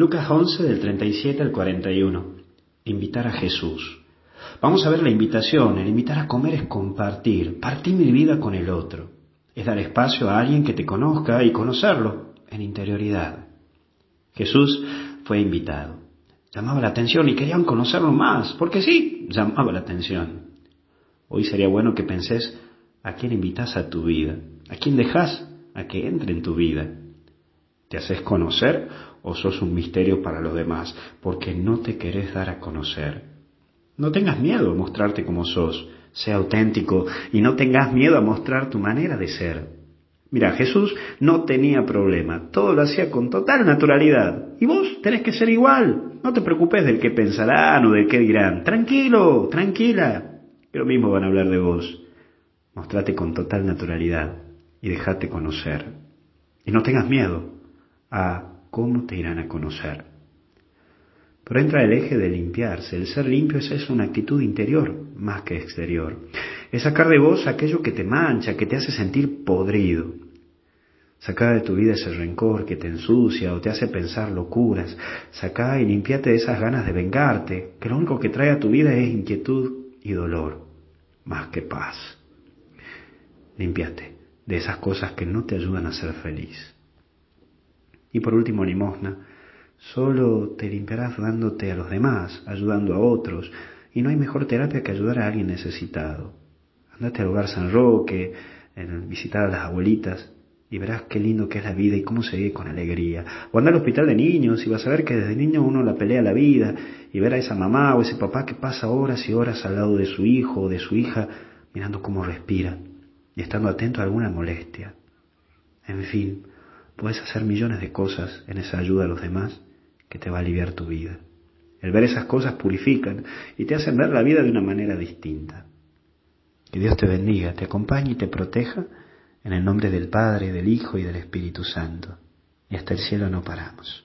Lucas 11 del 37 al 41. Invitar a Jesús. Vamos a ver la invitación. El invitar a comer es compartir, partir mi vida con el otro. Es dar espacio a alguien que te conozca y conocerlo en interioridad. Jesús fue invitado. Llamaba la atención y querían conocerlo más, porque sí, llamaba la atención. Hoy sería bueno que penses a quién invitas a tu vida, a quién dejas a que entre en tu vida. ¿Te haces conocer o sos un misterio para los demás porque no te querés dar a conocer? No tengas miedo a mostrarte como sos, sea auténtico y no tengas miedo a mostrar tu manera de ser. Mira, Jesús no tenía problema, todo lo hacía con total naturalidad. Y vos tenés que ser igual, no te preocupes del que pensarán o del que dirán. Tranquilo, tranquila, que lo mismo van a hablar de vos. Mostrate con total naturalidad y dejate conocer. Y no tengas miedo, a cómo te irán a conocer. Pero entra el eje de limpiarse. El ser limpio es una actitud interior más que exterior. Es sacar de vos aquello que te mancha, que te hace sentir podrido. Sacar de tu vida ese rencor que te ensucia o te hace pensar locuras. Saca y limpiate de esas ganas de vengarte, que lo único que trae a tu vida es inquietud y dolor, más que paz. Limpiate de esas cosas que no te ayudan a ser feliz. Y por último, limosna. Solo te limpiarás dándote a los demás, ayudando a otros, y no hay mejor terapia que ayudar a alguien necesitado. Andate al hogar San Roque, visitar a las abuelitas, y verás qué lindo que es la vida y cómo se vive con alegría. O anda al hospital de niños y vas a ver que desde niño uno la pelea la vida y ver a esa mamá o ese papá que pasa horas y horas al lado de su hijo o de su hija mirando cómo respira y estando atento a alguna molestia. En fin, Puedes hacer millones de cosas en esa ayuda a los demás que te va a aliviar tu vida. El ver esas cosas purifican y te hacen ver la vida de una manera distinta. Que Dios te bendiga, te acompañe y te proteja en el nombre del Padre, del Hijo y del Espíritu Santo. Y hasta el cielo no paramos.